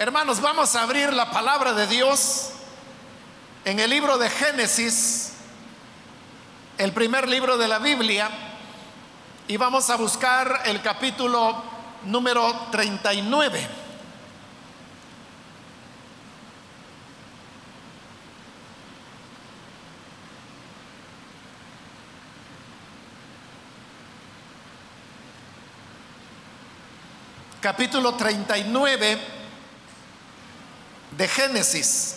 Hermanos, vamos a abrir la palabra de Dios en el libro de Génesis, el primer libro de la Biblia, y vamos a buscar el capítulo número 39. Capítulo 39 de Génesis.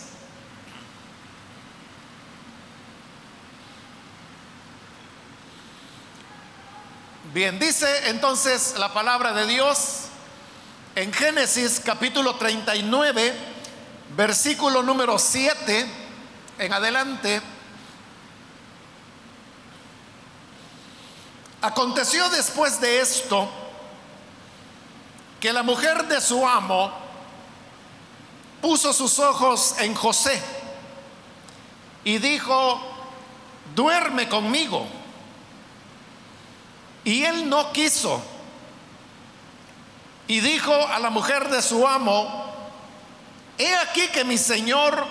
Bien, dice entonces la palabra de Dios en Génesis capítulo 39, versículo número 7 en adelante. Aconteció después de esto que la mujer de su amo puso sus ojos en José y dijo, duerme conmigo. Y él no quiso. Y dijo a la mujer de su amo, he aquí que mi señor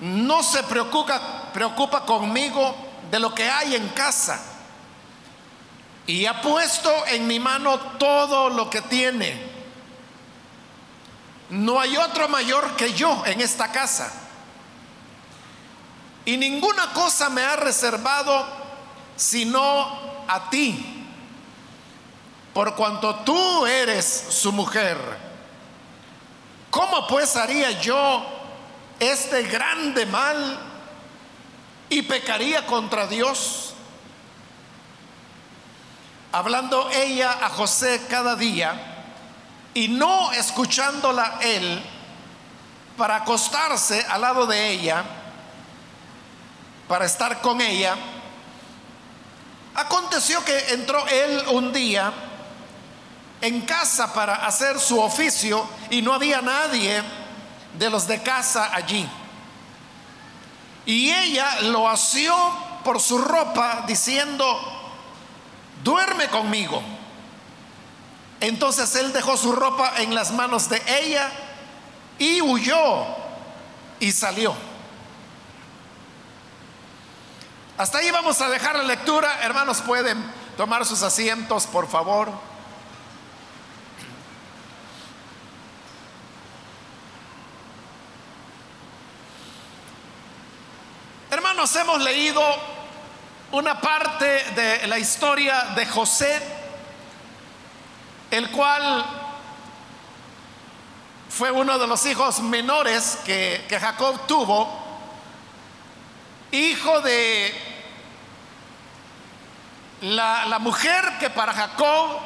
no se preocupa, preocupa conmigo de lo que hay en casa. Y ha puesto en mi mano todo lo que tiene no hay otro mayor que yo en esta casa. Y ninguna cosa me ha reservado sino a ti, por cuanto tú eres su mujer. ¿Cómo pues haría yo este grande mal y pecaría contra Dios? Hablando ella a José cada día, y no escuchándola él para acostarse al lado de ella, para estar con ella, aconteció que entró él un día en casa para hacer su oficio y no había nadie de los de casa allí. Y ella lo asió por su ropa diciendo, duerme conmigo. Entonces él dejó su ropa en las manos de ella y huyó y salió. Hasta ahí vamos a dejar la lectura. Hermanos, pueden tomar sus asientos, por favor. Hermanos, hemos leído una parte de la historia de José el cual fue uno de los hijos menores que, Jacob tuvo, hijo de la, la mujer que para Jacob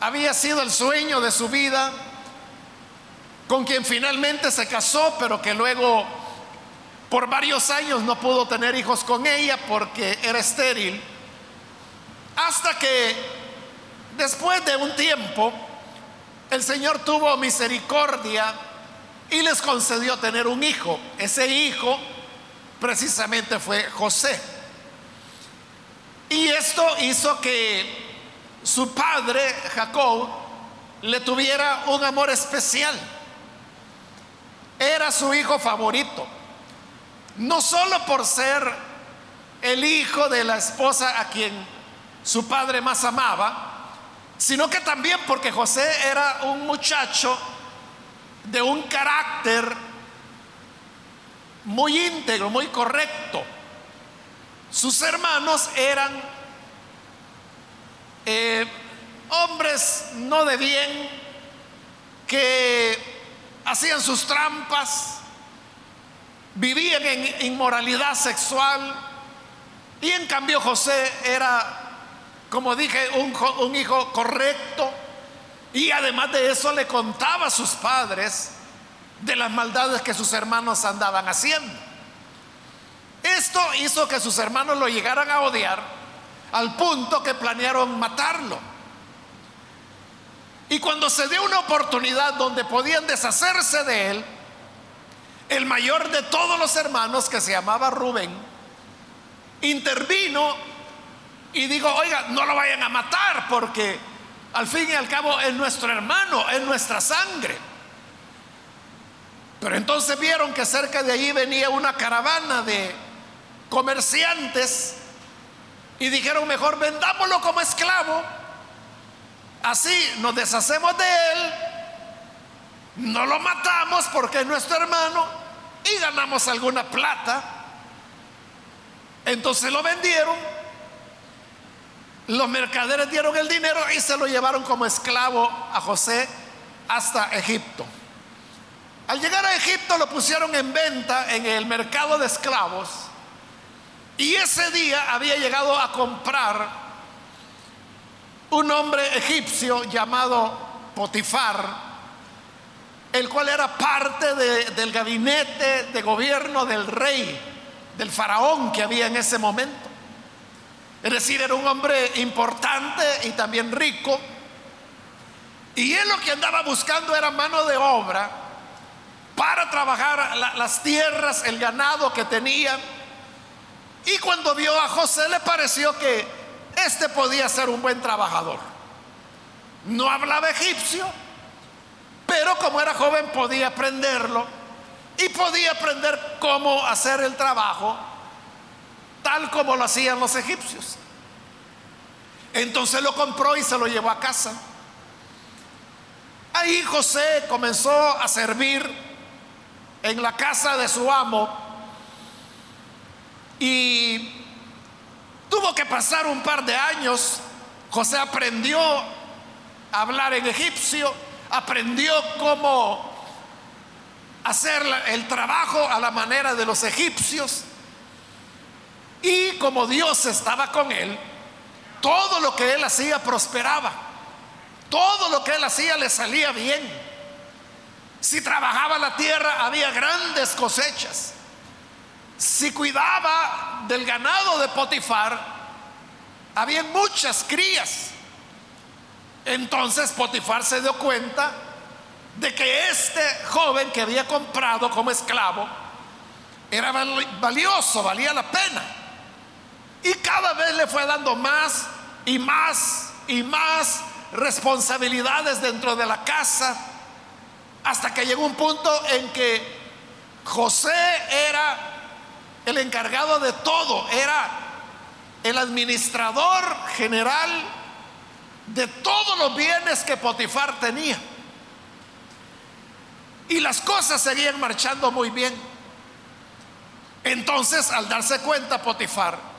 había sido el sueño de su vida, con quien finalmente se casó, pero que luego por varios años no pudo tener hijos con ella porque era estéril, hasta que Después de un tiempo, el Señor tuvo misericordia y les concedió tener un hijo. Ese hijo precisamente fue José. Y esto hizo que su padre, Jacob, le tuviera un amor especial. Era su hijo favorito. No solo por ser el hijo de la esposa a quien su padre más amaba, sino que también porque José era un muchacho de un carácter muy íntegro, muy correcto. Sus hermanos eran eh, hombres no de bien, que hacían sus trampas, vivían en inmoralidad sexual, y en cambio José era como dije, un, hijo correcto. Y además de eso le contaba a sus padres de las maldades que sus hermanos andaban haciendo. Esto hizo que sus hermanos lo llegaran a odiar al punto que planearon matarlo. Y cuando se dio una oportunidad donde podían deshacerse de él, el mayor de todos los hermanos, que se llamaba Rubén, intervino y digo, oiga, no lo vayan a matar porque al fin y al cabo es nuestro hermano, es nuestra sangre. Pero entonces vieron que cerca de allí venía una caravana de comerciantes y dijeron, mejor vendámoslo como esclavo. Así nos deshacemos de él, no lo matamos porque es nuestro hermano y ganamos alguna plata. Entonces lo vendieron, los mercaderes dieron el dinero y se lo llevaron como esclavo a José hasta Egipto. Al llegar a Egipto lo pusieron en venta en el mercado de esclavos y ese día había llegado a comprar un hombre egipcio llamado Potifar, el cual era parte del gabinete de gobierno del rey, del faraón que había en ese momento. Es decir, era un hombre importante y también rico. Y él lo que andaba buscando era mano de obra para trabajar las tierras, el ganado que tenía y cuando vio a José le pareció que este podía ser un buen trabajador. No hablaba egipcio, pero como era joven podía aprenderlo y podía aprender cómo hacer el trabajo tal como lo hacían los egipcios. Entonces lo compró y se lo llevó a casa. Ahí José comenzó a servir en la casa de su amo y tuvo que pasar un par de años. José aprendió a hablar en egipcio, aprendió cómo hacer el trabajo a la manera de los egipcios. Y como Dios estaba con él, todo lo que él hacía prosperaba. Todo lo que él hacía le salía bien. Si trabajaba la tierra había grandes cosechas si cuidaba del ganado de Potifar, había muchas crías. Entonces Potifar se dio cuenta de que este joven que había comprado como esclavo era valioso, valía la pena. Y cada vez le fue dando más y más y más responsabilidades dentro de la casa, hasta que llegó un punto en que José era el encargado de todo, era el administrador general de todos los bienes que Potifar tenía. Y las cosas seguían marchando muy bien. Entonces, al darse cuenta Potifar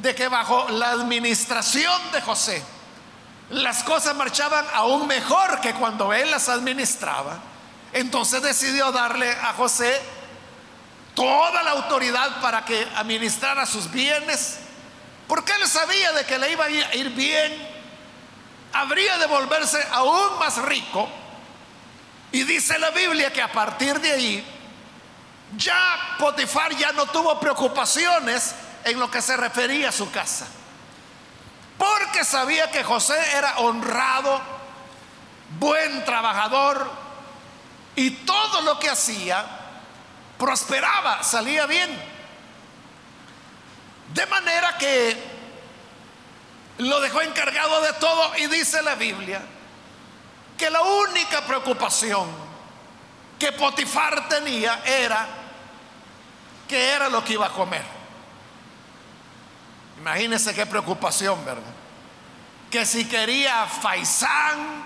de que bajo la administración de José, las cosas marchaban aún mejor que cuando él las administraba, entonces decidió darle a José toda la autoridad para que administrara sus bienes, porque él sabía de que le iba a ir bien, habría de volverse aún más rico. Y dice la Biblia que a partir de ahí, ya Potifar ya no tuvo preocupaciones en lo que se refería a su casa, porque sabía que José era honrado, buen trabajador, y todo lo que hacía prosperaba, salía bien. De manera que lo dejó encargado de todo y dice la Biblia que la única preocupación que Potifar tenía era que era lo que iba a comer. Imagínense qué preocupación, ¿verdad? Que si quería faisán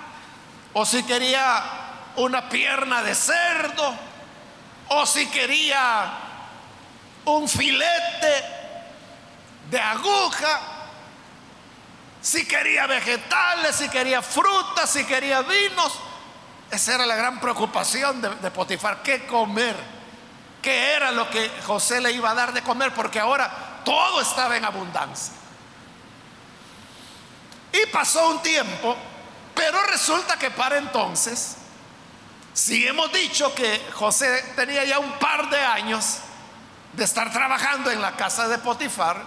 o si quería una pierna de cerdo o si quería un filete de aguja, si quería vegetales, si quería frutas, si quería vinos. Esa era la gran preocupación de, de, Potifar, qué comer, qué era lo que José le iba a dar de comer, porque ahora todo estaba en abundancia. Y pasó un tiempo, pero resulta que para entonces si hemos dicho que José tenía ya un par de años de estar trabajando en la casa de Potifar,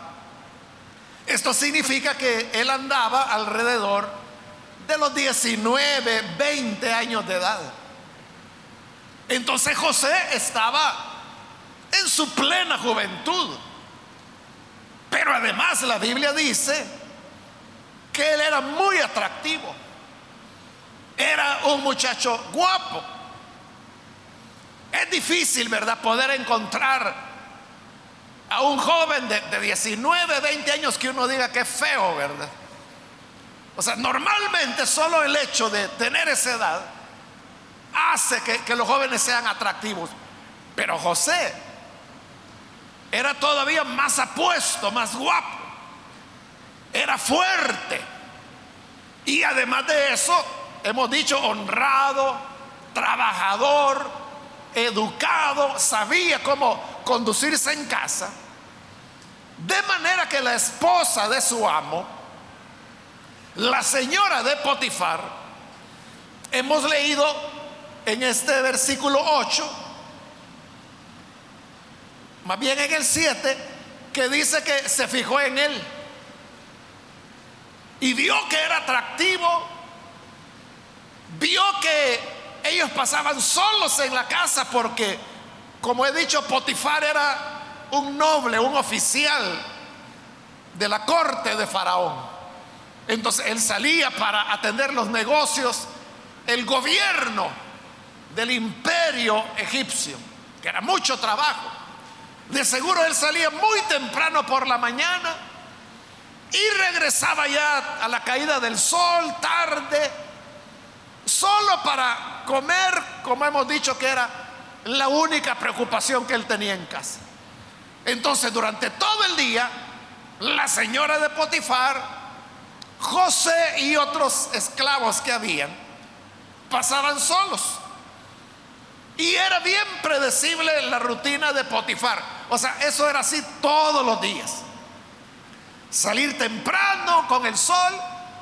esto significa que él andaba alrededor de los 19, 20 años de edad. Entonces José estaba en su plena juventud. Pero además la Biblia dice que él era muy atractivo. Era un muchacho guapo. Es difícil, ¿verdad?, poder encontrar a un joven de, de 19, 20 años que uno diga que es feo, ¿verdad? O sea, normalmente solo el hecho de tener esa edad hace que, que los jóvenes sean atractivos. Pero José era todavía más apuesto, más guapo. Era fuerte. Y además de eso, hemos dicho honrado, trabajador, educado, sabía cómo conducirse en casa. De manera que la esposa de su amo, la señora de Potifar, hemos leído en este versículo 8, más bien en el 7, que dice que se fijó en él y vio que era atractivo, vio que ellos pasaban solos en la casa porque, como he dicho, Potifar era un noble, un oficial de la corte de Faraón. Entonces él salía para atender los negocios, el gobierno del imperio egipcio, que era mucho trabajo. De seguro él salía muy temprano por la mañana y regresaba ya a la caída del sol tarde, solo para comer, como hemos dicho que era la única preocupación que él tenía en casa. Entonces durante todo el día, la señora de Potifar José y otros esclavos que habían pasaban solos. Y era bien predecible la rutina de Potifar. O sea, eso era así todos los días. Salir temprano con el sol,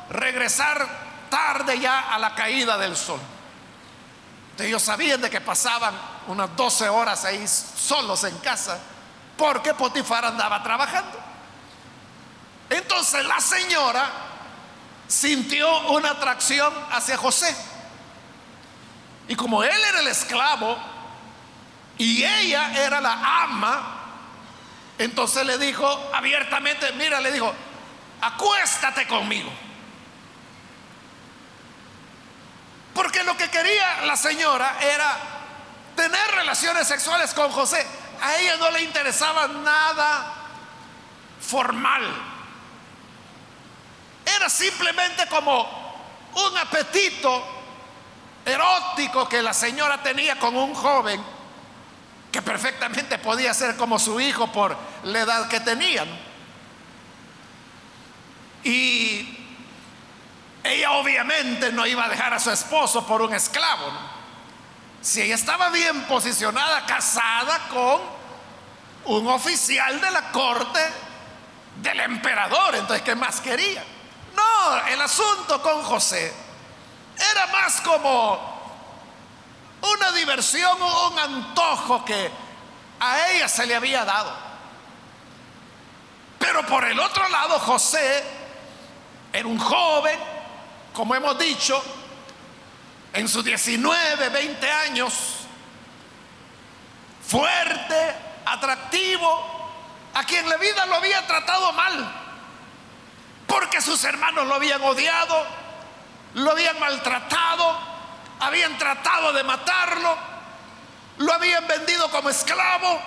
regresar tarde ya a la caída del sol. ellos sabían de que pasaban unas 12 horas ahí solos en casa porque Potifar andaba trabajando. Entonces la señora sintió una atracción hacia José. Y como él era el esclavo y ella era la ama, entonces le dijo abiertamente, mira, le dijo, acuéstate conmigo. Porque lo que quería la señora era tener relaciones sexuales con José. A ella no le interesaba nada formal. Era simplemente como un apetito erótico que la señora tenía con un joven que perfectamente podía ser como su hijo por la edad que tenían. Y ella obviamente no iba a dejar a su esposo por un esclavo. Si ella estaba bien posicionada, casada con un oficial de la corte del emperador, entonces ¿qué más quería? No, el asunto con José era más como una diversión o un antojo que a ella se le había dado. Pero por el otro lado, José era un joven, como hemos dicho, en sus 19, 20 años, fuerte, atractivo, a quien la vida lo había tratado mal porque sus hermanos lo habían odiado, lo habían maltratado, habían tratado de matarlo, lo habían vendido como esclavo.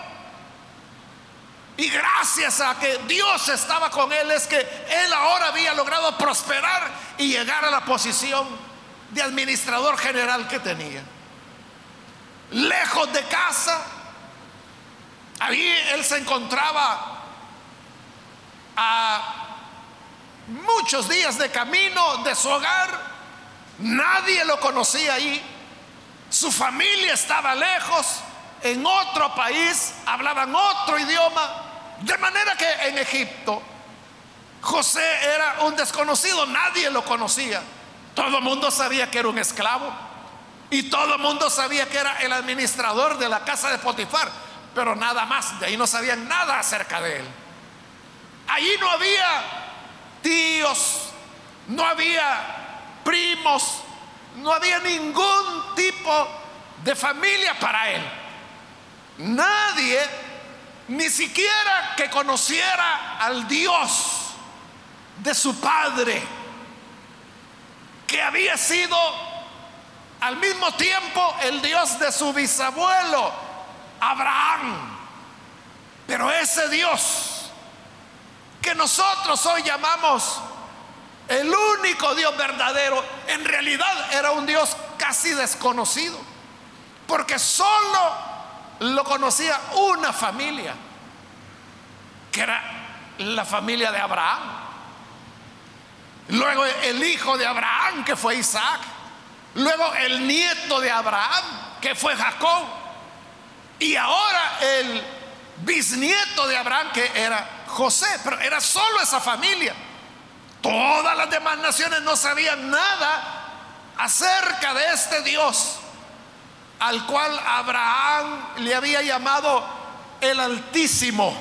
Y gracias a que Dios estaba con él es que él ahora había logrado prosperar y llegar a la posición de administrador general que tenía. Lejos de casa, ahí él se encontraba a muchos días de camino de su hogar, nadie lo conocía ahí, su familia estaba lejos, en otro país, hablaban otro idioma, de manera que en Egipto José era un desconocido, nadie lo conocía, todo el mundo sabía que era un esclavo. Y todo el mundo sabía que era el administrador de la casa de Potifar, pero nada más, de ahí no sabían nada acerca de él. Allí no había tíos, no había primos, no había ningún tipo de familia para él. Nadie, ni siquiera que conociera al Dios de su padre, que había sido al mismo tiempo el Dios de su bisabuelo, Abraham. Pero ese Dios que nosotros hoy llamamos el único Dios verdadero, en realidad era un Dios casi desconocido, porque solo lo conocía una familia, que era la familia de Abraham. Luego el hijo de Abraham, que fue Isaac. Luego el nieto de Abraham, que fue Jacob. Y ahora el bisnieto de Abraham, que era José. Pero era solo esa familia. Todas las demás naciones no sabían nada acerca de este Dios al cual Abraham le había llamado el Altísimo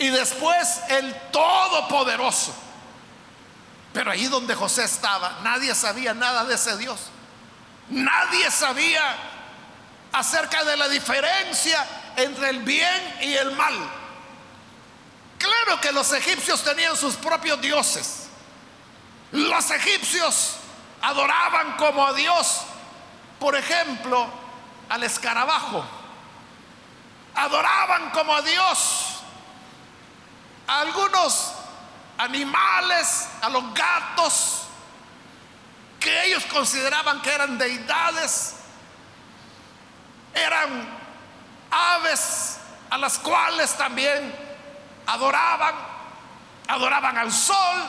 y después el Todopoderoso. Pero ahí donde José estaba, nadie sabía nada de ese Dios. Nadie sabía acerca de la diferencia entre el bien y el mal. Claro que los egipcios tenían sus propios dioses. Los egipcios adoraban como a Dios, por ejemplo, al escarabajo. Adoraban como a Dios a algunos animales, a los gatos, que ellos consideraban que eran deidades. Eran aves a las cuales también adoraban, adoraban al sol,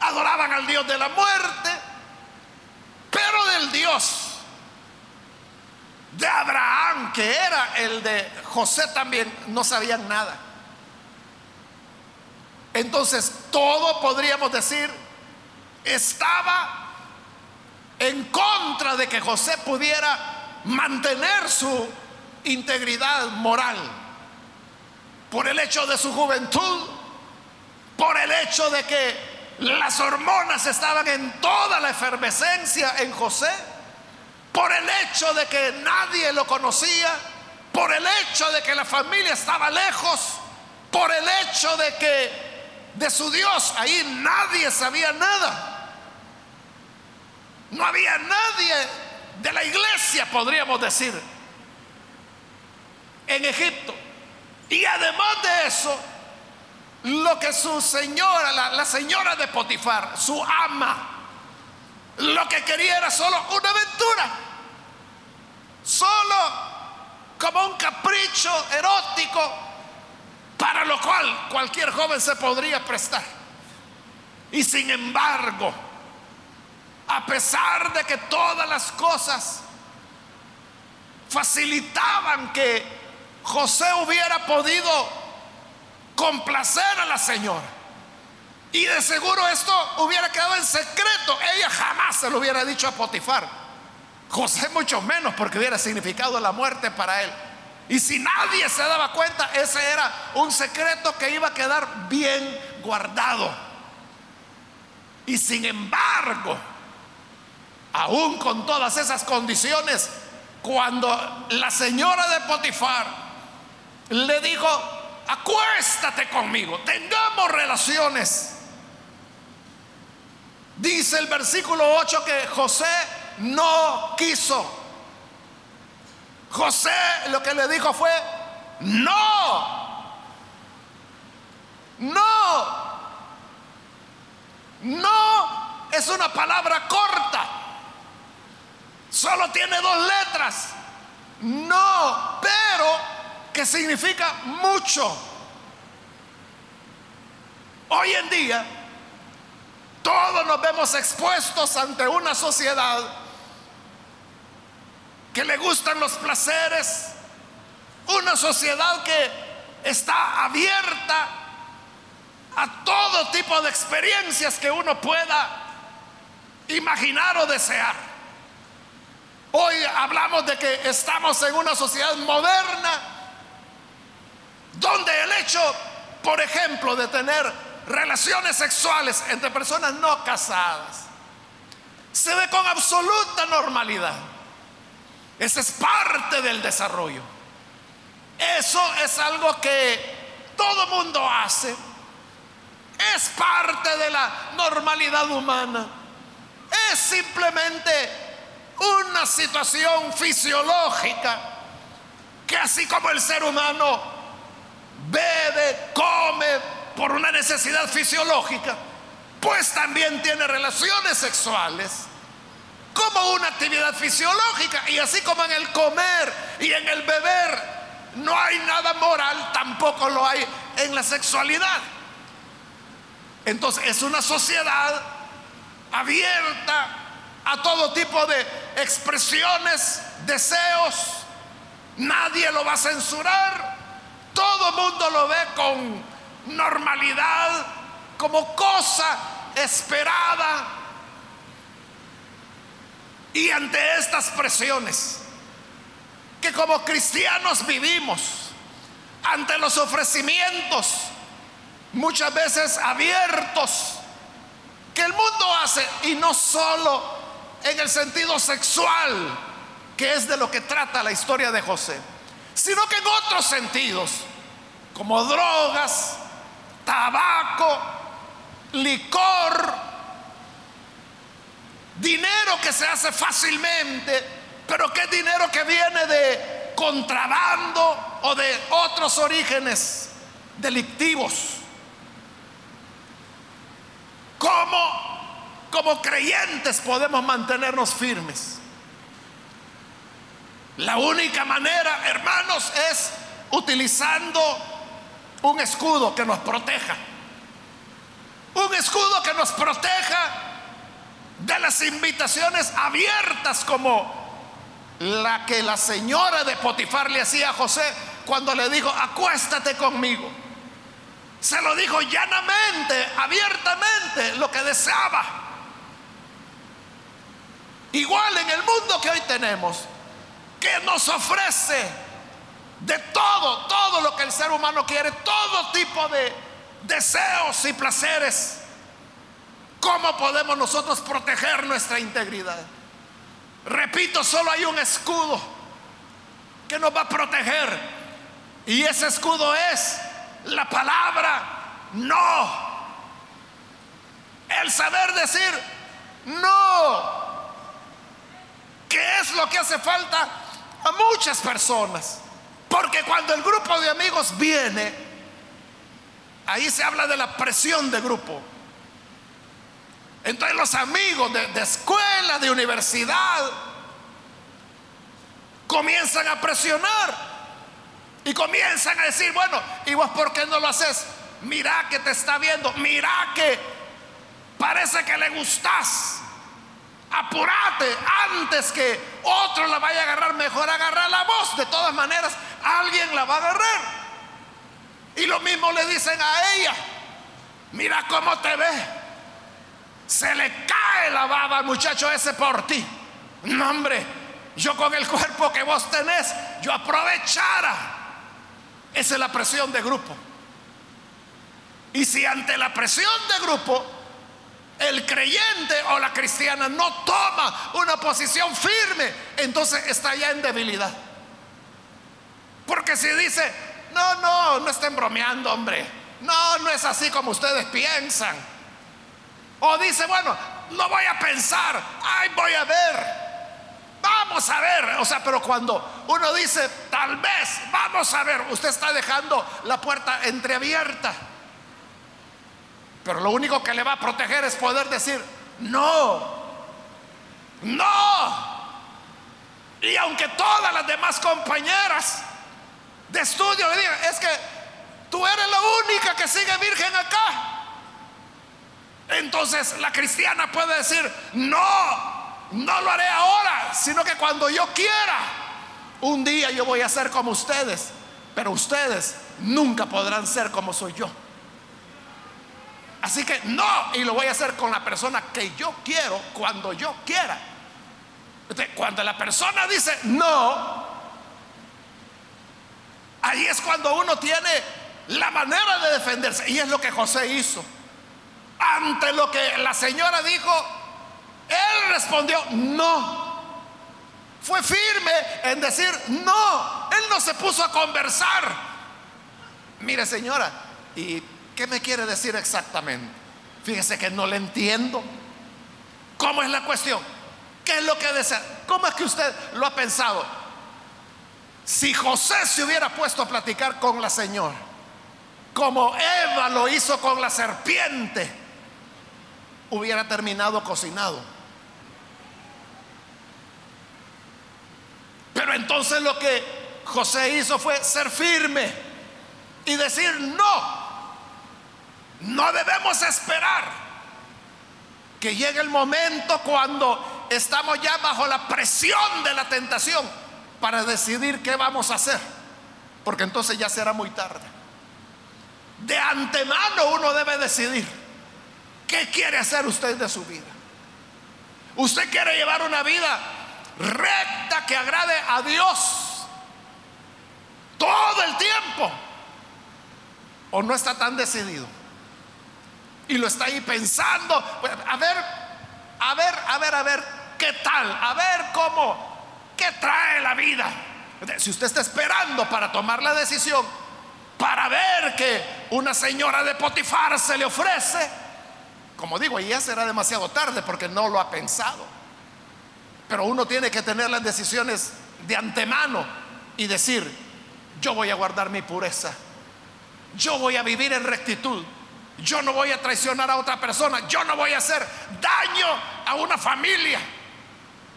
adoraban al Dios de la muerte, pero del Dios de Abraham, que era el de José también, no sabían nada. Entonces, todo podríamos decir, estaba en contra de que José pudiera mantener su integridad moral por el hecho de su juventud, por el hecho de que las hormonas estaban en toda la efervescencia en José, por el hecho de que nadie lo conocía, por el hecho de que la familia estaba lejos, por el hecho de que de su Dios ahí nadie sabía nada. No había nadie de la iglesia, podríamos decir, en Egipto. Y además de eso, lo que su señora, la, señora de Potifar, su ama, lo que quería era solo una aventura, solo como un capricho erótico para lo cual cualquier joven se podría prestar. Y sin embargo, a pesar de que todas las cosas facilitaban que José hubiera podido complacer a la señora. Y de seguro esto hubiera quedado en secreto. Ella jamás se lo hubiera dicho a Potifar. José mucho menos porque hubiera significado la muerte para él. Y si nadie se daba cuenta, ese era un secreto que iba a quedar bien guardado. Y sin embargo, aún con todas esas condiciones, cuando la señora de Potifar le dijo, acuéstate conmigo, tengamos relaciones. Dice el versículo 8 que José no quiso. José lo que le dijo fue, no, no, no es una palabra corta, solo tiene dos letras, no, pero que significa mucho. Hoy en día, todos nos vemos expuestos ante una sociedad que le gustan los placeres, una sociedad que está abierta a todo tipo de experiencias que uno pueda imaginar o desear. Hoy hablamos de que estamos en una sociedad moderna donde el hecho, por ejemplo, de tener relaciones sexuales entre personas no casadas se ve con absoluta normalidad. Esa es parte del desarrollo. Eso es algo que todo mundo hace. Es parte de la normalidad humana. es simplemente una situación fisiológica que así como el ser humano bebe, come por una necesidad fisiológica, pues también tiene relaciones sexuales como una actividad fisiológica. Y así como en el comer y en el beber no hay nada moral, tampoco lo hay en la sexualidad. Entonces es una sociedad abierta a todo tipo de expresiones, deseos. Nadie lo va a censurar. Todo mundo lo ve con normalidad, como cosa esperada. Y ante estas presiones que como cristianos vivimos, ante los ofrecimientos, muchas veces abiertos, que el mundo hace, y no solo en el sentido sexual, que es de lo que trata la historia de José, sino que en otros sentidos, como drogas, tabaco, licor, dinero que se hace fácilmente, pero que es dinero que viene de contrabando o de otros orígenes delictivos. ¿Cómo como creyentes podemos mantenernos firmes? La única manera, hermanos, es utilizando un escudo que nos proteja. Un escudo que nos proteja de las invitaciones abiertas como la que la señora de Potifar le hacía a José cuando le dijo, acuéstate conmigo. Se lo dijo llanamente, abiertamente, lo que deseaba. Igual en el mundo que hoy tenemos, que nos ofrece de todo, todo lo que el ser humano quiere, todo tipo de deseos y placeres. ¿Cómo podemos nosotros proteger nuestra integridad? Repito, solo hay un escudo que nos va a proteger. Y ese escudo es la palabra no. El saber decir no. Que es lo que hace falta a muchas personas. Porque cuando el grupo de amigos viene, ahí se habla de la presión de grupo. Entonces los amigos de, de escuela, de universidad, comienzan a presionar y comienzan a decir, bueno, ¿y vos por qué no lo haces? Mira que te está viendo, mira que parece que le gustas. Apúrate antes que otro la vaya a agarrar, mejor agarrar la voz. De todas maneras, alguien la va a agarrar. Y lo mismo le dicen a ella, mira cómo te ve. Se le cae la baba al muchacho ese por ti. No, hombre, yo con el cuerpo que vos tenés, yo aprovechara esa es la presión de grupo. Y si ante la presión de grupo el creyente o la cristiana no toma una posición firme, entonces está ya en debilidad. Porque si dice, no, no, no estén bromeando, hombre. No, no es así como ustedes piensan. O dice, bueno, lo voy a pensar, ay, voy a ver. Vamos a ver, o sea, pero cuando uno dice, tal vez, vamos a ver, usted está dejando la puerta entreabierta. Pero lo único que le va a proteger es poder decir, no, no. Y aunque todas las demás compañeras de estudio me digan, es que tú eres la única que sigue virgen acá. Entonces la cristiana puede decir, no, no lo haré ahora, sino que cuando yo quiera, un día yo voy a ser como ustedes, pero ustedes nunca podrán ser como soy yo. Así que no, y lo voy a hacer con la persona que yo quiero, cuando yo quiera. cuando la persona dice no, ahí es cuando uno tiene la manera de defenderse. Y es lo que José hizo. Ante lo que la señora dijo, él respondió, no. Fue firme en decir, no. Él no se puso a conversar. Mire señora, ¿y qué me quiere decir exactamente? Fíjese que no le entiendo. ¿Cómo es la cuestión? ¿Qué es lo que desea? ¿Cómo es que usted lo ha pensado? Si José se hubiera puesto a platicar con la señora, como Eva lo hizo con la serpiente, hubiera terminado cocinado. Pero entonces lo que José hizo fue ser firme y decir, no, no debemos esperar que llegue el momento cuando estamos ya bajo la presión de la tentación para decidir qué vamos a hacer, porque entonces ya será muy tarde. De antemano uno debe decidir qué quiere hacer usted de su vida. Usted quiere llevar una vida recta que agrade a Dios todo el tiempo o no está tan decidido y lo está ahí pensando, a ver, a ver, a ver, a ver, ¿qué tal? A ver cómo, ¿qué trae la vida? Si usted está esperando para tomar la decisión, para ver que una señora de Potifar se le ofrece, como digo, ya será demasiado tarde porque no lo ha pensado. Pero uno tiene que tener las decisiones de antemano y decir, yo voy a guardar mi pureza, yo voy a vivir en rectitud, yo no voy a traicionar a otra persona. Yo no voy a hacer daño a una familia.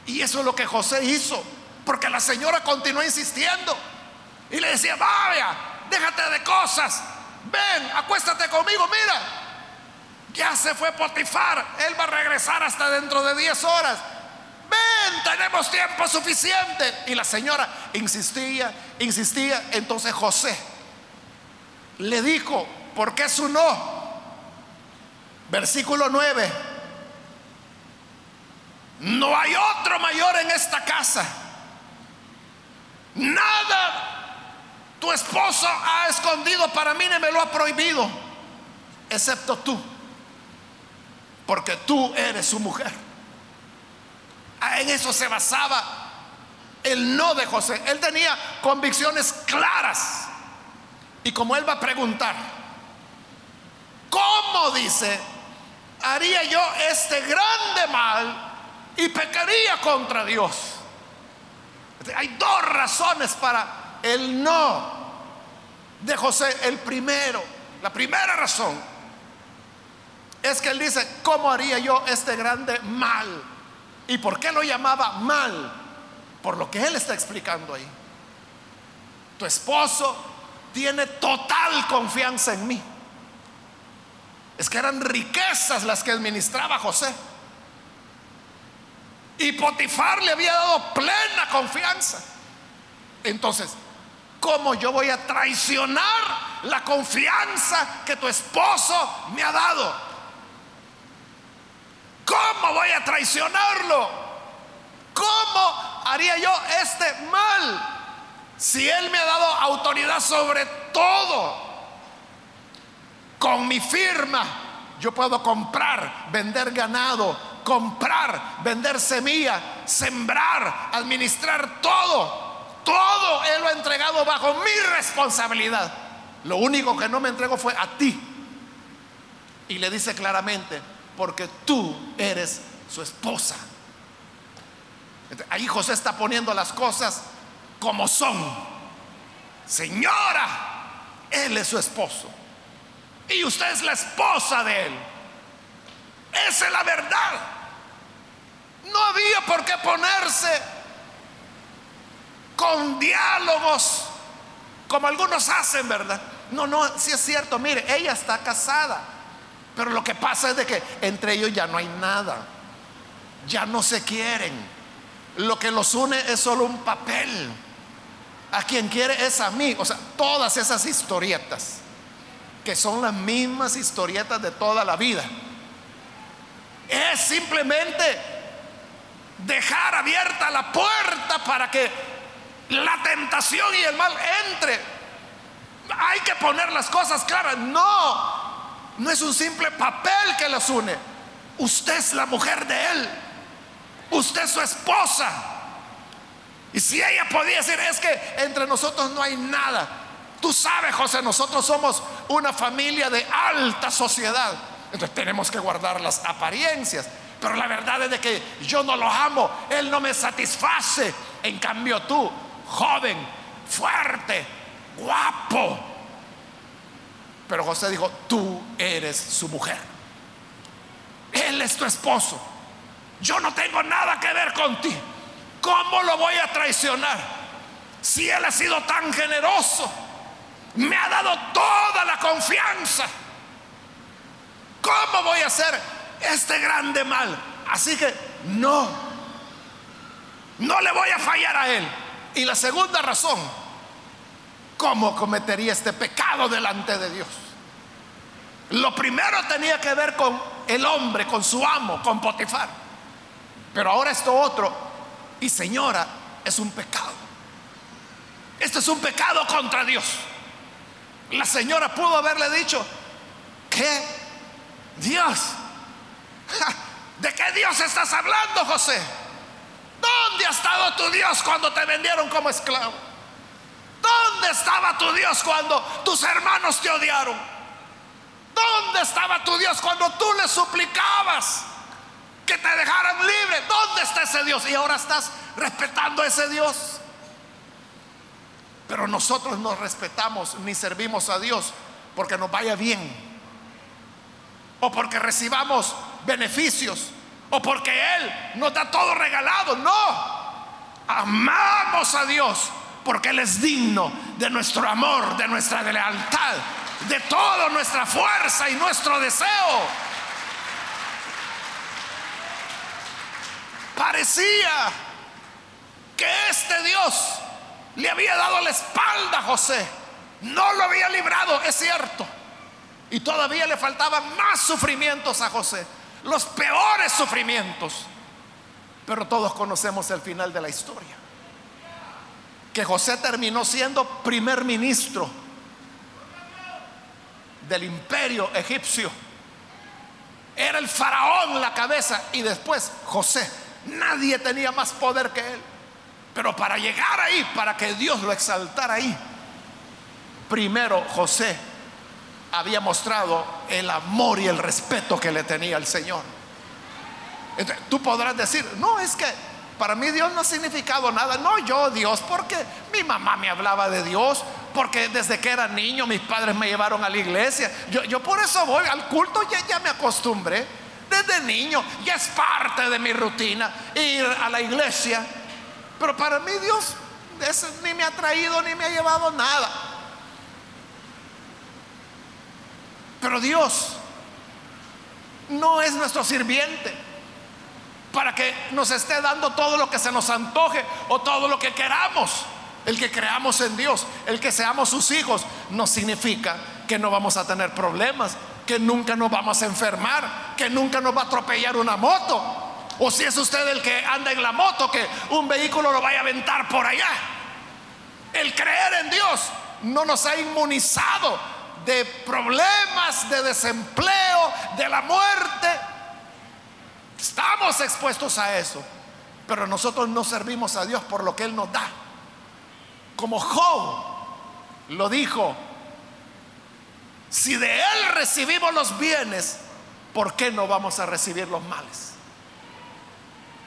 Y eso es lo que José hizo. Porque la señora continuó insistiendo. Y le decía, vaya, déjate de cosas. Ven, acuéstate conmigo. Mira, ya se fue Potifar. Él va a regresar hasta dentro de 10 horas. Ven, tenemos tiempo suficiente. Y la señora insistía, insistía. Entonces José le dijo, ¿por qué su no? Versículo 9. No hay otro mayor en esta casa. Nada tu esposo ha escondido para mí ni me lo ha prohibido, excepto tú. Porque tú eres su mujer. Ah, en eso se basaba el no de José. Él tenía convicciones claras. Y como él va a preguntar, ¿cómo dice? Haría yo este grande mal y pecaría contra Dios. Hay dos razones para el no de José. El primero, la primera razón es que él dice, ¿cómo haría yo este grande mal? ¿Y por qué lo llamaba mal? Por lo que él está explicando ahí. Tu esposo tiene total confianza en mí. Es que eran riquezas las que administraba José. Y Potifar le había dado plena confianza. Entonces, ¿cómo yo voy a traicionar la confianza que tu esposo me ha dado? ¿Cómo voy a traicionarlo? ¿Cómo haría yo este mal si él me ha dado autoridad sobre todo? Con mi firma yo puedo comprar, vender ganado, comprar, vender semilla, sembrar, administrar todo. Todo Él lo ha entregado bajo mi responsabilidad. Lo único que no me entregó fue a ti. Y le dice claramente, porque tú eres su esposa. Ahí José está poniendo las cosas como son. Señora, Él es su esposo y usted es la esposa de él. Esa es la verdad. No había por qué ponerse con diálogos como algunos hacen, ¿verdad? No, no, sí es cierto, mire, ella está casada, pero lo que pasa es de que entre ellos ya no hay nada, ya no se quieren, lo que los une es solo un papel, a quien quiere es a mí, o sea, todas esas historietas que son las mismas historietas de toda la vida. Es simplemente dejar abierta la puerta para que la tentación y el mal entre. Hay que poner las cosas claras. No, no es un simple papel que los une. Usted es la mujer de él. Usted es su esposa. Y si ella podía decir, es que entre nosotros no hay nada. Tú sabes, José, nosotros somos una familia de alta sociedad. Entonces tenemos que guardar las apariencias. pero la verdad es de que yo no lo amo, Él no me satisface. En cambio tú, joven, fuerte, guapo. Pero José dijo, tú eres su mujer. Él es tu esposo. Yo no tengo nada que ver contigo. ¿Cómo lo voy a traicionar? Si Él ha sido tan generoso, me ha dado toda la confianza. ¿Cómo voy a hacer este grande mal? Así que no, no le voy a fallar a Él. Y la segunda razón, ¿cómo cometería este pecado delante de Dios? Lo primero tenía que ver con el hombre, con su amo, con Potifar. Pero ahora esto otro, y señora, es un pecado. Esto es un pecado contra Dios. La señora pudo haberle dicho, ¿qué? Dios. ¿De qué Dios estás hablando, José? ¿Dónde ha estado tu Dios cuando te vendieron como esclavo? ¿Dónde estaba tu Dios cuando tus hermanos te odiaron? ¿Dónde estaba tu Dios cuando tú le suplicabas que te dejaran libre? ¿Dónde está ese Dios? Y ahora estás respetando a ese Dios. Pero nosotros no respetamos ni servimos a Dios porque nos vaya bien. O porque recibamos beneficios. O porque Él nos da todo regalado. No. Amamos a Dios porque Él es digno de nuestro amor, de nuestra lealtad, de toda nuestra fuerza y nuestro deseo. Parecía que este Dios le había dado la espalda a José. No lo había librado, es cierto. Y todavía le faltaban más sufrimientos a José. Los peores sufrimientos. Pero todos conocemos el final de la historia. Que José terminó siendo primer ministro del imperio egipcio. Era el faraón la cabeza y después José. Nadie tenía más poder que él. Pero para llegar ahí, para que Dios lo exaltara ahí, primero José había mostrado el amor y el respeto que le tenía al Señor. Tú podrás decir, no, es que para mí Dios no ha significado nada. No, yo Dios, porque mi mamá me hablaba de Dios, porque desde que era niño mis padres me llevaron a la iglesia. Yo, yo por eso voy al culto, ya, ya me acostumbré. Desde niño, ya es parte de mi rutina ir a la iglesia. Pero para mí Dios ni me ha traído ni me ha llevado nada. Pero Dios no es nuestro sirviente para que nos esté dando todo lo que se nos antoje o todo lo que queramos. El que creamos en Dios, el que seamos sus hijos, no significa que no vamos a tener problemas, que nunca nos vamos a enfermar, que nunca nos va a atropellar una moto. O si es usted el que anda en la moto, que un vehículo lo vaya a aventar por allá. El creer en Dios no nos ha inmunizado de problemas, de desempleo, de la muerte. Estamos expuestos a eso. Pero nosotros no servimos a Dios por lo que Él nos da. Como Job lo dijo, si de Él recibimos los bienes, ¿por qué no vamos a recibir los males?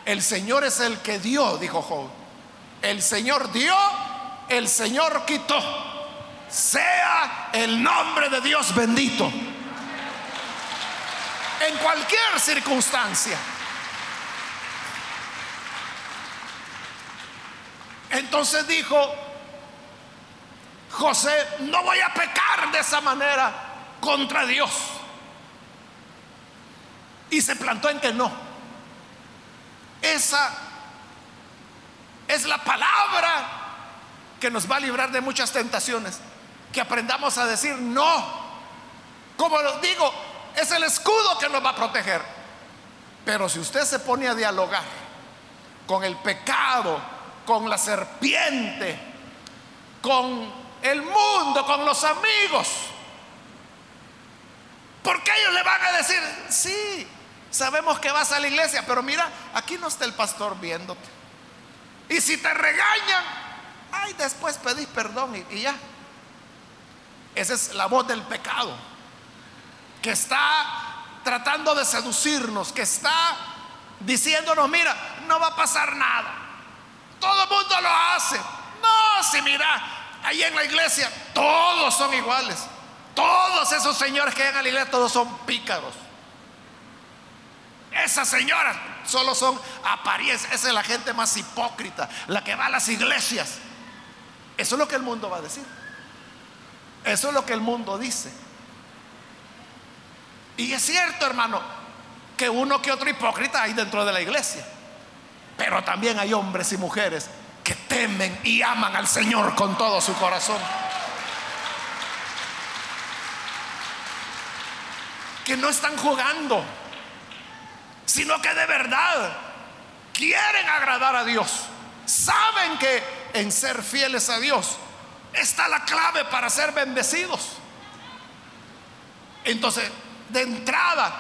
El Señor es el que dio, dijo Job. El Señor dio, el Señor quitó. Sea el nombre de Dios bendito. En cualquier circunstancia. Entonces dijo José, no voy a pecar de esa manera contra Dios. Y se plantó en que no. Esa es la palabra que nos va a librar de muchas tentaciones. Que aprendamos a decir no. Como lo digo, es el escudo que nos va a proteger. Pero si usted se pone a dialogar con el pecado, con la serpiente, con el mundo, con los amigos, porque ellos le van a decir, sí, Sabemos que vas a la iglesia, pero mira, aquí no está el pastor viéndote. Y si te regañan, ay, después pedís perdón y, ya. Esa es la voz del pecado, que está tratando de seducirnos, que está diciéndonos, mira, no va a pasar nada. Todo el mundo lo hace. No, si mira, ahí en la iglesia todos son iguales. Todos esos señores que llegan a la iglesia, todos son pícaros. Esas señoras solo son apariencias. Esa es la gente más hipócrita, la que va a las iglesias. Eso es lo que el mundo va a decir. Eso es lo que el mundo dice. Y es cierto, hermano, que uno que otro hipócrita hay dentro de la iglesia. Pero también hay hombres y mujeres que temen y aman al Señor con todo su corazón. Que no están jugando, sino que de verdad quieren agradar a Dios. Saben que en ser fieles a Dios está la clave para ser bendecidos. Entonces, de entrada,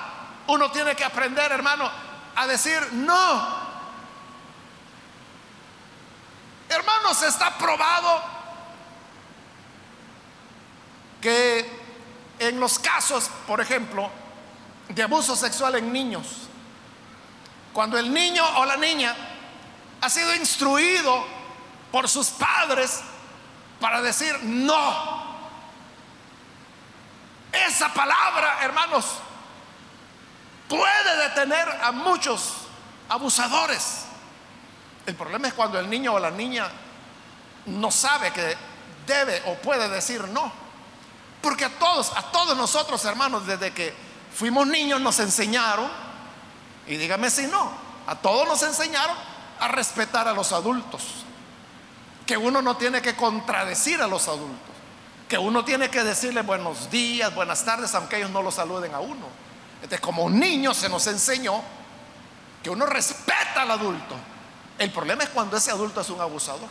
uno tiene que aprender, hermano, a decir no. Hermanos, está probado que en los casos, por ejemplo, de abuso sexual en niños, cuando el niño o la niña ha sido instruido por sus padres para decir no, esa palabra, hermanos, puede detener a muchos abusadores. El problema es cuando el niño o la niña no sabe que debe o puede decir no. Porque a todos, a todos nosotros, hermanos, desde que fuimos niños nos enseñaron, y dígame si no, a todos nos enseñaron a respetar a los adultos. Que uno no tiene que contradecir a los adultos que uno tiene que decirle buenos días, buenas tardes, aunque ellos no lo saluden a uno. Entonces, como un niño se nos enseñó que uno respeta al adulto. El problema es cuando ese adulto es un abusador.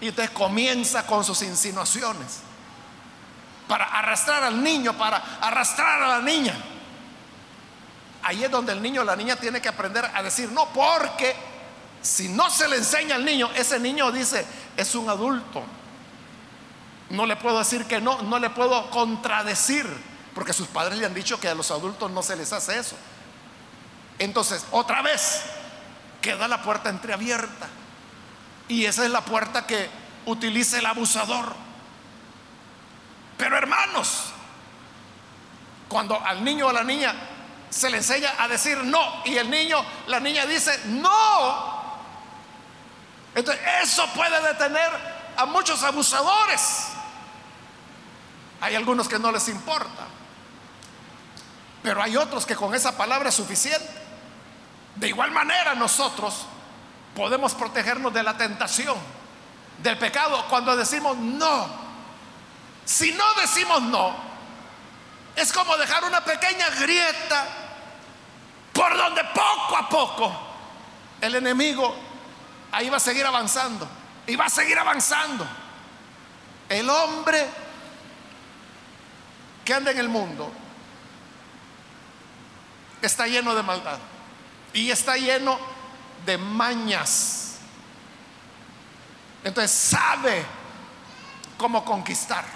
Y usted comienza con sus insinuaciones para arrastrar al niño, para arrastrar a la niña. Ahí es donde el niño o la niña tiene que aprender a decir no, porque si no se le enseña al niño, ese niño dice, es un adulto, no le puedo decir que no, no le puedo contradecir, porque sus padres le han dicho que a los adultos no se les hace eso. Entonces, otra vez, queda la puerta entreabierta. Y esa es la puerta que utiliza el abusador. Pero hermanos, cuando al niño o a la niña se le enseña a decir no y el niño, la niña dice no, entonces eso puede detener a muchos abusadores. Hay algunos que no les importa. Pero hay otros que con esa palabra es suficiente. De igual manera nosotros podemos protegernos de la tentación, del pecado, cuando decimos no. Si no decimos no, es como dejar una pequeña grieta por donde poco a poco el enemigo ahí va a seguir avanzando y va a seguir avanzando. El hombre que anda en el mundo está lleno de maldad y está lleno de mañas. Entonces sabe cómo conquistar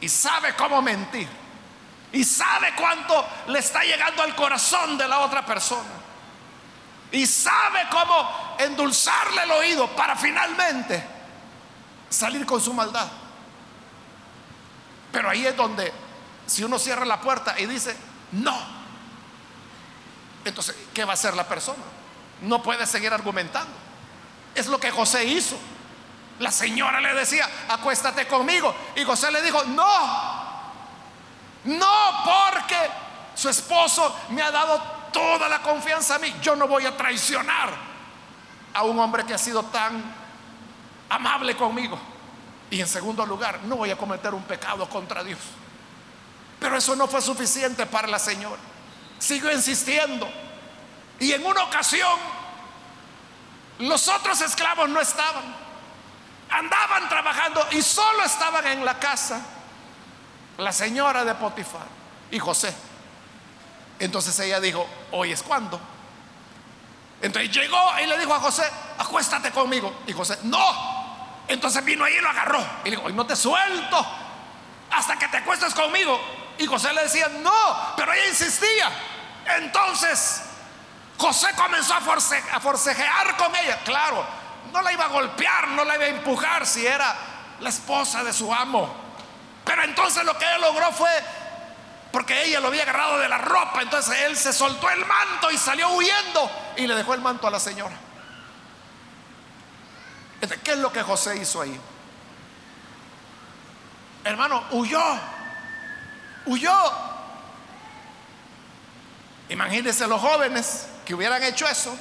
y sabe cómo mentir y sabe cuánto le está llegando al corazón de la otra persona y sabe cómo endulzarle el oído para finalmente salir con su maldad. Pero ahí es donde, si uno cierra la puerta y dice, no, entonces, ¿qué va a hacer la persona? No puede seguir argumentando. Es lo que José hizo. La señora le decía, acuéstate conmigo. Y José le dijo, no, no, porque su esposo me ha dado toda la confianza a mí. Yo no voy a traicionar a un hombre que ha sido tan amable conmigo. Y en segundo lugar, no voy a cometer un pecado contra Dios. Pero eso no fue suficiente para la señora. Siguió insistiendo. Y en una ocasión, los otros esclavos no estaban. Andaban trabajando y solo estaban en la casa la señora de Potifar y José. Entonces ella dijo, hoy es cuando. Entonces llegó y le dijo a José, acuéstate conmigo. Y José, no, entonces vino ahí y lo agarró. Y le dijo, no te suelto hasta que te acuestes conmigo. Y José le decía, no, pero ella insistía. Entonces, José comenzó a, a forcejear con ella. Claro, no la iba a golpear, no la iba a empujar si era la esposa de su amo. Pero entonces lo que él logró fue, porque ella lo había agarrado de la ropa, entonces él se soltó el manto y salió huyendo y le dejó el manto a la señora. ¿Qué es lo que José hizo ahí? Hermano, huyó, huyó. Imagínense los jóvenes que hubieran hecho eso,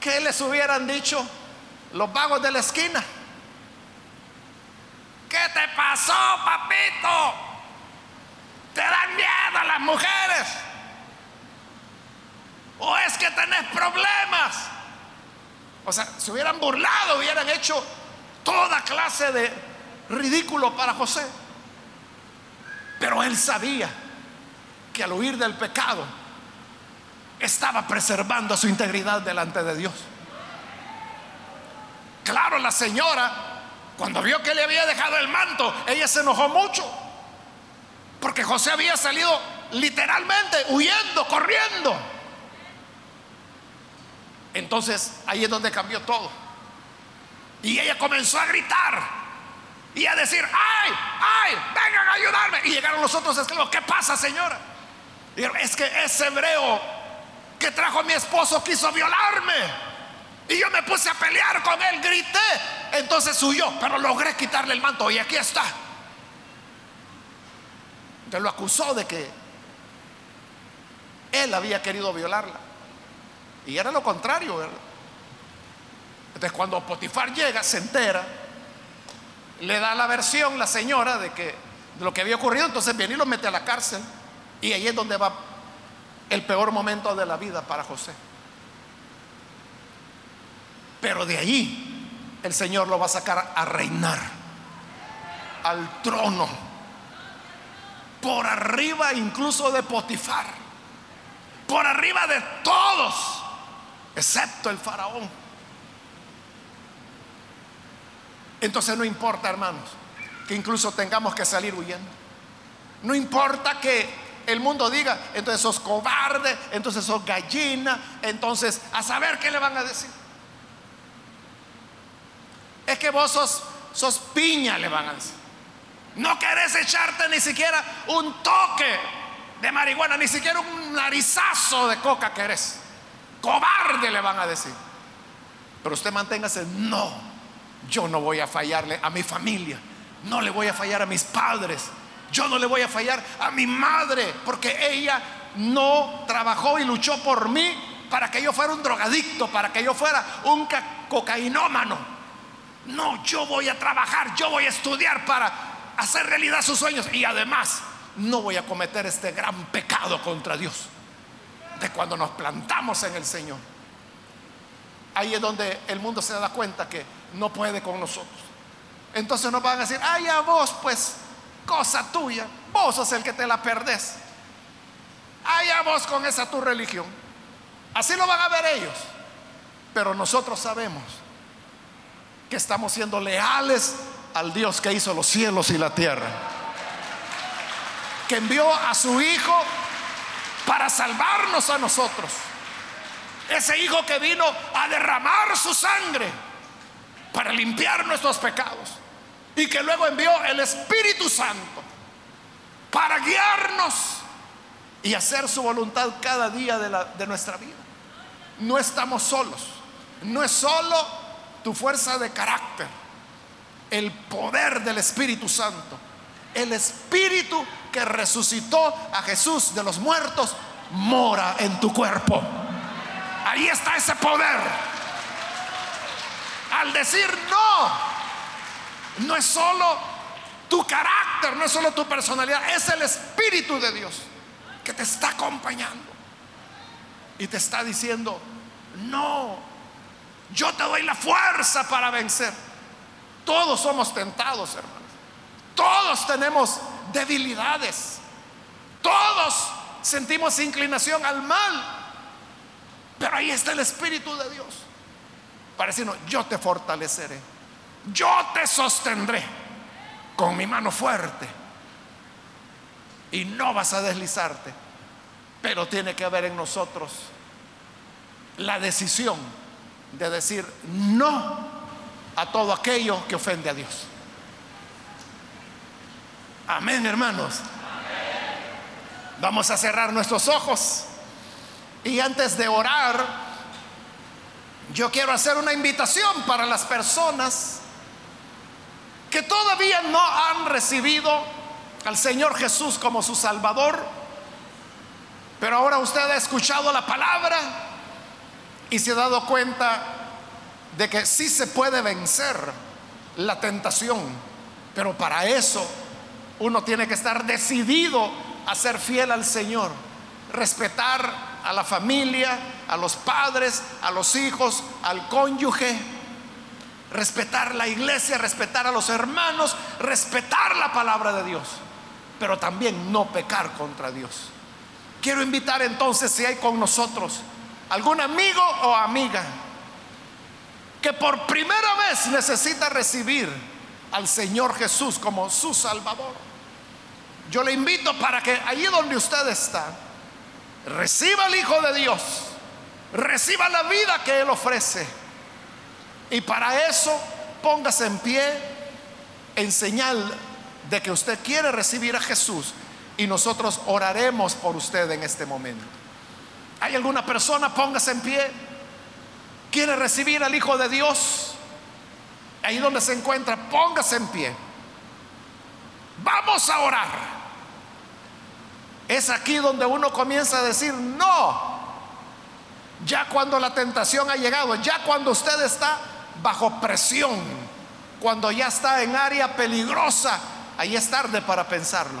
¿qué les hubieran dicho los vagos de la esquina? ¿Qué te pasó, papito? ¿Te dan miedo a las mujeres? ¿O es que tenés problemas? O sea, se hubieran burlado, hubieran hecho toda clase de ridículo para José. Pero él sabía que al huir del pecado estaba preservando su integridad delante de Dios. Claro, la señora, cuando vio que le había dejado el manto, ella se enojó mucho. Porque José había salido literalmente huyendo, corriendo. Entonces ahí es donde cambió todo. Y ella comenzó a gritar y a decir, ay, ay, vengan a ayudarme. Y llegaron los otros esclavos, ¿qué pasa señora? Es que ese hebreo que trajo a mi esposo quiso violarme. Y yo me puse a pelear con él, grité. Entonces huyó, pero logré quitarle el manto y aquí está. Entonces lo acusó de que él había querido violarla. Y era lo contrario, ¿verdad? Entonces cuando Potifar llega, se entera le da la versión la señora de que de lo que había ocurrido, entonces viene y lo mete a la cárcel. Y ahí es donde va el peor momento de la vida para José. Pero de allí el Señor lo va a sacar a reinar al trono, por arriba incluso de Potifar, por arriba de todos, excepto el faraón. Entonces no importa, hermanos, que incluso tengamos que salir huyendo. No importa que el mundo diga, entonces sos cobarde, entonces sos gallina, entonces a saber qué le van a decir. Es que vos sos, sos piña, le van a decir. No querés echarte ni siquiera un toque de marihuana, ni siquiera un narizazo de coca querés. Cobarde le van a decir. Pero usted manténgase, no yo no voy a fallarle a mi familia, no le voy a fallar a mis padres, yo no le voy a fallar a mi madre, porque ella no trabajó y luchó por mí para que yo fuera un drogadicto, para que yo fuera un cocainómano. No, yo voy a trabajar, yo voy a estudiar para hacer realidad sus sueños y además no voy a cometer este gran pecado contra Dios de cuando nos plantamos en el Señor. Ahí es donde el mundo se da cuenta que no puede con nosotros. Entonces nos van a decir, ay, a vos, pues, cosa tuya, vos sos el que te la perdés. Ay, a vos con esa tu religión. Así lo van a ver ellos. Pero nosotros sabemos que estamos siendo leales al Dios que hizo los cielos y la tierra. Que envió a su Hijo para salvarnos a nosotros. Ese Hijo que vino a derramar su sangre para limpiar nuestros pecados. Y que luego envió el Espíritu Santo para guiarnos y hacer su voluntad cada día de, de nuestra vida. No estamos solos. No es solo tu fuerza de carácter, el poder del Espíritu Santo. El Espíritu que resucitó a Jesús de los muertos mora en tu cuerpo. Ahí está ese poder al decir no, no es solo tu carácter, no es solo tu personalidad, es el Espíritu de Dios que te está acompañando y te está diciendo, no, yo te doy la fuerza para vencer. Todos somos tentados, hermanos. Todos tenemos debilidades. Todos sentimos inclinación al mal. Pero ahí está el Espíritu de Dios para decirnos, yo te fortaleceré, yo te sostendré con mi mano fuerte y no vas a deslizarte. Pero tiene que haber en nosotros la decisión de decir no a todo aquello que ofende a Dios. Amén, hermanos. Vamos a cerrar nuestros ojos. Y antes de orar, yo quiero hacer una invitación para las personas que todavía no han recibido al Señor Jesús como su Salvador, pero ahora usted ha escuchado la palabra y se ha dado cuenta de que sí se puede vencer la tentación, pero para eso uno tiene que estar decidido a ser fiel al Señor, respetar a la familia, a los padres, a los hijos, al cónyuge, respetar la iglesia, respetar a los hermanos, respetar la palabra de Dios, pero también no pecar contra Dios. Quiero invitar entonces si hay con nosotros algún amigo o amiga que por primera vez necesita recibir al Señor Jesús como su Salvador. Yo le invito para que allí donde usted está, reciba al Hijo de Dios, reciba la vida que Él ofrece. Y para eso póngase en pie en señal de que usted quiere recibir a Jesús y nosotros oraremos por usted en este momento. ¿Hay alguna persona? Póngase en pie. ¿Quiere recibir al Hijo de Dios? Ahí donde se encuentra, póngase en pie. Vamos a orar. Es aquí donde uno comienza a decir, no. Ya cuando la tentación ha llegado, ya cuando usted está bajo presión, cuando ya está en área peligrosa, ahí es tarde para pensarlo.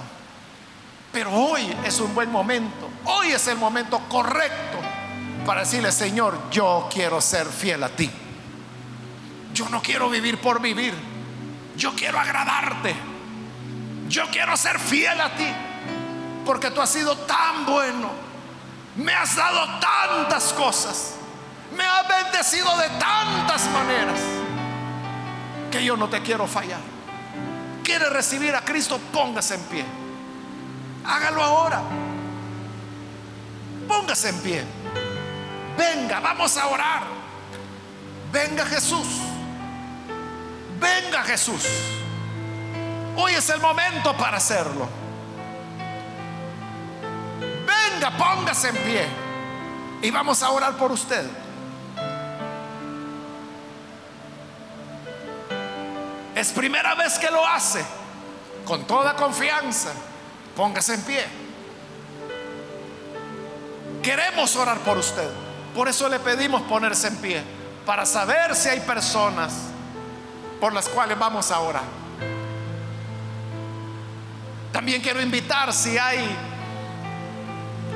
Pero hoy es un buen momento, hoy es el momento correcto para decirle, Señor, yo quiero ser fiel a ti. Yo no quiero vivir por vivir. Yo quiero agradarte. Yo quiero ser fiel a ti. Porque tú has sido tan bueno. Me has dado tantas cosas. Me has bendecido de tantas maneras. Que yo no te quiero fallar. ¿Quiere recibir a Cristo? Póngase en pie. Hágalo ahora. Póngase en pie. Venga, vamos a orar. Venga Jesús. Venga Jesús. Hoy es el momento para hacerlo. Venga, póngase en pie. Y vamos a orar por usted. Es primera vez que lo hace. Con toda confianza. Póngase en pie. Queremos orar por usted. Por eso le pedimos ponerse en pie, para saber si hay personas por las cuales vamos a orar. También quiero invitar si hay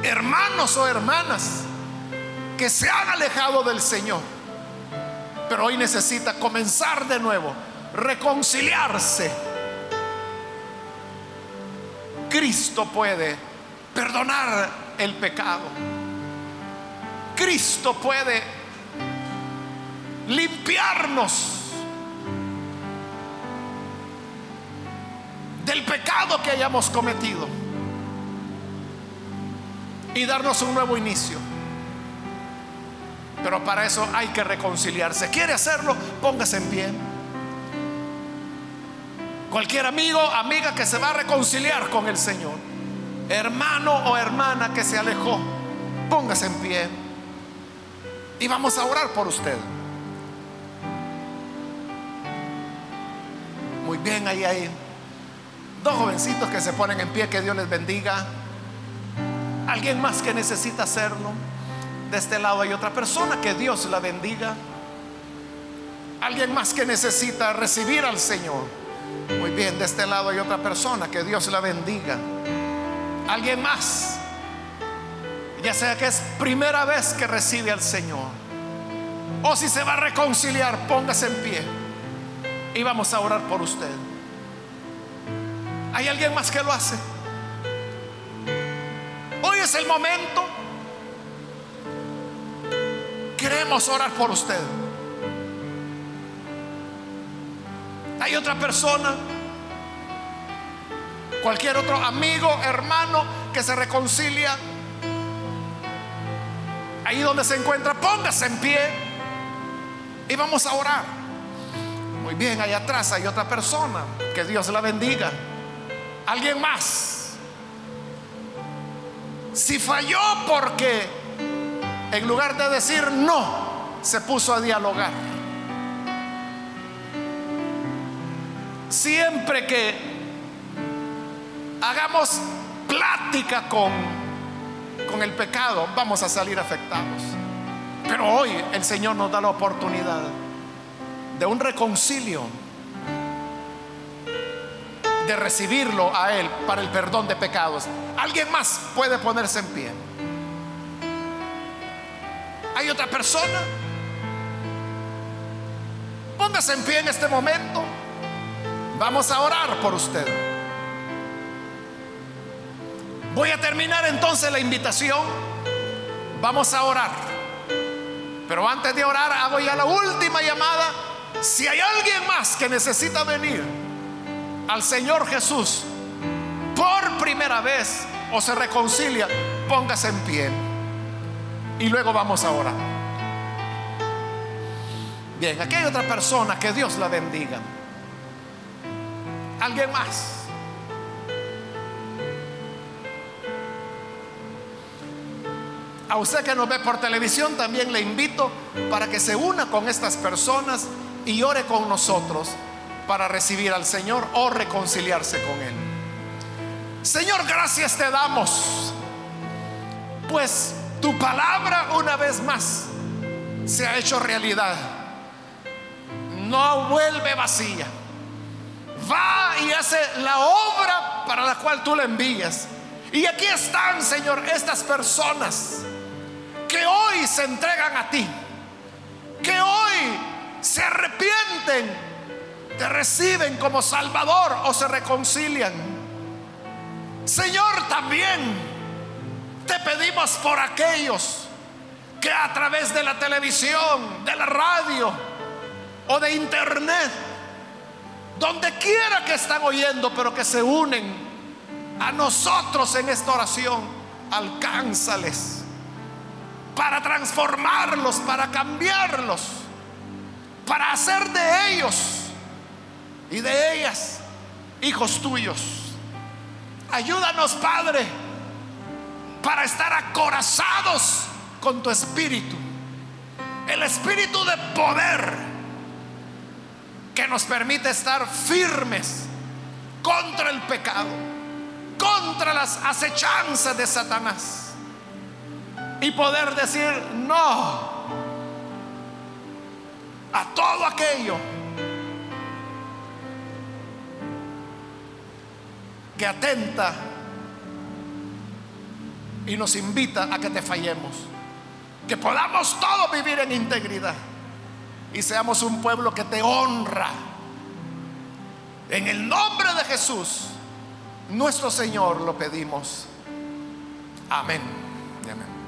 hermanos o hermanas que se han alejado del Señor, pero hoy necesita comenzar de nuevo, reconciliarse. Cristo puede perdonar el pecado. Cristo puede limpiarnos del pecado que hayamos cometido y darnos un nuevo inicio. Pero para eso hay que reconciliarse. ¿Quiere hacerlo? Póngase en pie. Cualquier amigo, amiga que se va a reconciliar con el Señor, hermano o hermana que se alejó, póngase en pie. Y vamos a orar por usted. Muy bien, ahí hay dos jovencitos que se ponen en pie, que Dios les bendiga. Alguien más que necesita hacerlo. De este lado hay otra persona, que Dios la bendiga. Alguien más que necesita recibir al Señor. Muy bien, de este lado hay otra persona, que Dios la bendiga. Alguien más ya sea que es primera vez que recibe al Señor, o si se va a reconciliar, póngase en pie y vamos a orar por usted. ¿Hay alguien más que lo hace? Hoy es el momento. Queremos orar por usted. Hay otra persona, cualquier otro amigo, hermano que se reconcilia Ahí donde se encuentra, póngase en pie y vamos a orar. Muy bien, allá atrás hay otra persona. Que Dios la bendiga. Alguien más. Si falló porque en lugar de decir no, se puso a dialogar. Siempre que hagamos plática con, con el pecado, vamos a salir afectados. Pero hoy el Señor nos da la oportunidad de un reconcilio, de recibirlo a Él para el perdón de pecados. ¿Alguien más puede ponerse en pie? ¿Hay otra persona? Póngase en pie en este momento. Vamos a orar por usted. Voy a terminar entonces la invitación. Vamos a orar. Pero antes de orar hago ya la última llamada. Si hay alguien más que necesita venir al Señor Jesús por primera vez o se reconcilia, póngase en pie. Y luego vamos a orar. Bien, aquí hay otra persona, que Dios la bendiga. ¿Alguien más? A usted que nos ve por televisión también le invito para que se una con estas personas y ore con nosotros para recibir al Señor o reconciliarse con Él. Señor, gracias te damos, pues tu palabra una vez más se ha hecho realidad. No vuelve vacía va y hace la obra para la cual tú le envías. Y aquí están, Señor, estas personas que hoy se entregan a ti, que hoy se arrepienten, te reciben como Salvador o se reconcilian. Señor, también te pedimos por aquellos que a través de la televisión, de la radio o de internet, donde quiera que están oyendo, pero que se unen a nosotros en esta oración, alcánzales para transformarlos, para cambiarlos, para hacer de ellos y de ellas hijos tuyos. Ayúdanos, Padre, para estar acorazados con tu espíritu, el espíritu de poder que nos permite estar firmes contra el pecado, contra las acechanzas de Satanás. Y poder decir no a todo aquello que atenta y nos invita a que te fallemos, que podamos todos vivir en integridad y seamos un pueblo que te honra. En el nombre de Jesús, nuestro Señor, lo pedimos. Amén. amén.